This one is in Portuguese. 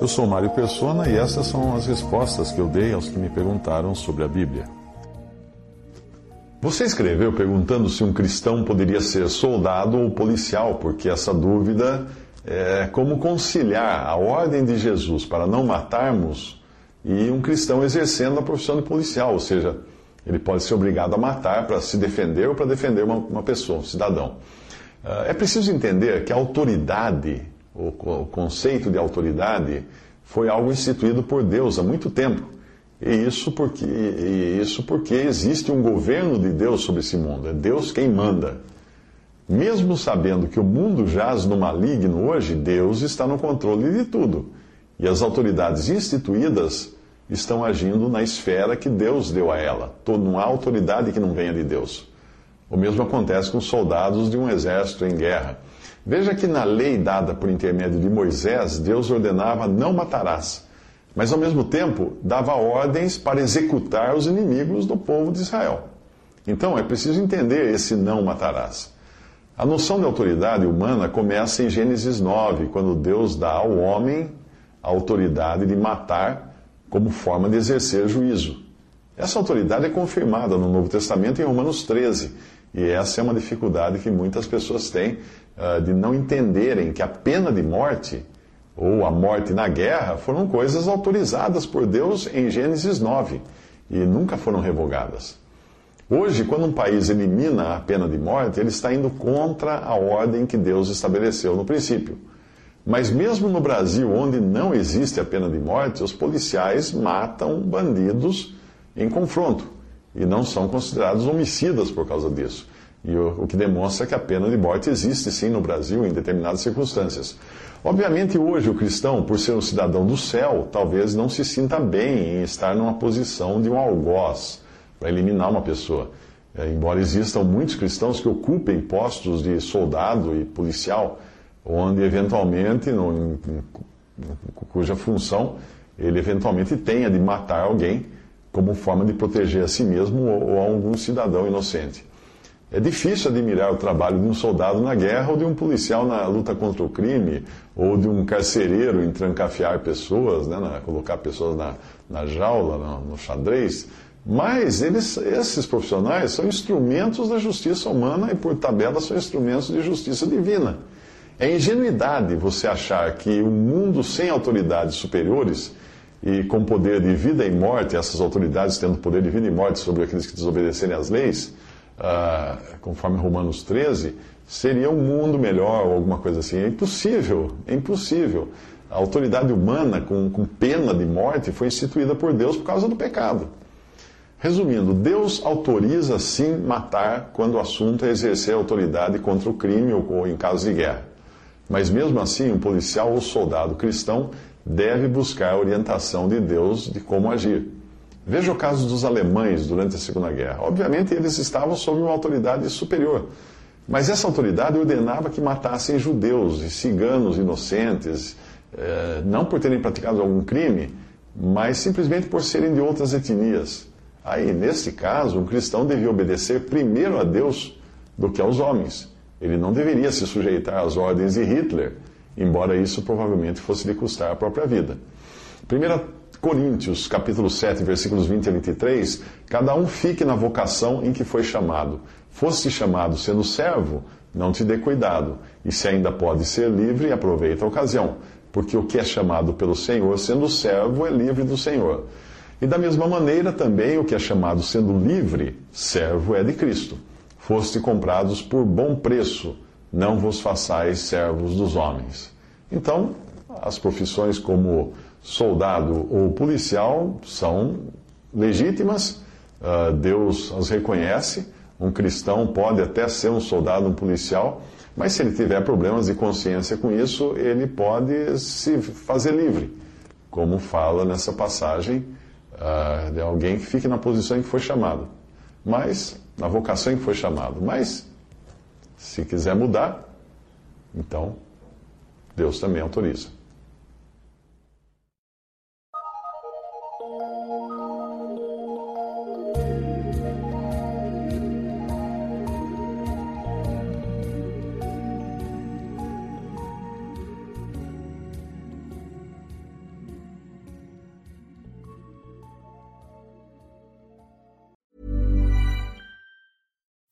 Eu sou Mário Persona e essas são as respostas que eu dei aos que me perguntaram sobre a Bíblia. Você escreveu perguntando se um cristão poderia ser soldado ou policial, porque essa dúvida é como conciliar a ordem de Jesus para não matarmos e um cristão exercendo a profissão de policial, ou seja, ele pode ser obrigado a matar para se defender ou para defender uma, uma pessoa, um cidadão. Ah, é preciso entender que a autoridade, o, o conceito de autoridade, foi algo instituído por Deus há muito tempo. E isso porque, e isso porque existe um governo de Deus sobre esse mundo. É Deus quem manda. Mesmo sabendo que o mundo jaz no maligno hoje, Deus está no controle de tudo. E as autoridades instituídas estão agindo na esfera que Deus deu a ela. Não há autoridade que não venha de Deus. O mesmo acontece com soldados de um exército em guerra. Veja que na lei dada por intermédio de Moisés, Deus ordenava não matarás, mas ao mesmo tempo dava ordens para executar os inimigos do povo de Israel. Então é preciso entender esse não matarás. A noção de autoridade humana começa em Gênesis 9, quando Deus dá ao homem a autoridade de matar como forma de exercer juízo. Essa autoridade é confirmada no Novo Testamento em Romanos 13, e essa é uma dificuldade que muitas pessoas têm uh, de não entenderem que a pena de morte ou a morte na guerra foram coisas autorizadas por Deus em Gênesis 9 e nunca foram revogadas. Hoje, quando um país elimina a pena de morte, ele está indo contra a ordem que Deus estabeleceu no princípio. Mas mesmo no Brasil, onde não existe a pena de morte, os policiais matam bandidos em confronto e não são considerados homicidas por causa disso. E o, o, que demonstra que a pena de morte existe sim no Brasil em determinadas circunstâncias. Obviamente, hoje o cristão, por ser um cidadão do céu, talvez não se sinta bem em estar numa posição de um algoz para eliminar uma pessoa. É, embora existam muitos cristãos que ocupem postos de soldado e policial, onde eventualmente, no, cuja função ele eventualmente tenha de matar alguém como forma de proteger a si mesmo ou, a algum cidadão inocente. É difícil admirar o trabalho de um soldado na guerra ou de um policial na luta contra o crime, ou de um carcereiro em trancafiar pessoas, né, na, colocar pessoas na, na jaula, no, no xadrez. Mas eles, esses profissionais são instrumentos da justiça humana e, por tabela, são instrumentos de justiça divina. É ingenuidade você achar que um mundo sem autoridades superiores e com poder de vida e morte, essas autoridades tendo poder de vida e morte sobre aqueles que desobedecerem às leis, uh, conforme Romanos 13, seria um mundo melhor ou alguma coisa assim. É impossível, é impossível. A autoridade humana com, com pena de morte foi instituída por Deus por causa do pecado. Resumindo, Deus autoriza sim matar quando o assunto é exercer autoridade contra o crime ou em caso de guerra. Mas mesmo assim, um policial ou soldado cristão deve buscar a orientação de Deus de como agir. Veja o caso dos alemães durante a Segunda Guerra. Obviamente, eles estavam sob uma autoridade superior. Mas essa autoridade ordenava que matassem judeus e ciganos inocentes, eh, não por terem praticado algum crime, mas simplesmente por serem de outras etnias. Aí, nesse caso, um cristão devia obedecer primeiro a Deus do que aos homens. Ele não deveria se sujeitar às ordens de Hitler, embora isso provavelmente fosse lhe custar a própria vida. 1 Coríntios, capítulo 7, versículos 20 a 23, cada um fique na vocação em que foi chamado. Foste chamado sendo servo, não te dê cuidado, e se ainda pode ser livre, aproveita a ocasião, porque o que é chamado pelo Senhor sendo servo é livre do Senhor. E da mesma maneira, também o que é chamado sendo livre, servo é de Cristo. Foste comprados por bom preço, não vos façais servos dos homens. Então, as profissões como soldado ou policial são legítimas, uh, Deus as reconhece. Um cristão pode até ser um soldado, um policial, Mas se ele tiver problemas de consciência com isso, ele pode se fazer livre, como fala nessa passagem uh, de alguém que fique na posição em que foi chamado, mas na vocação em que foi chamado. Mas se quiser mudar, então Deus também autoriza.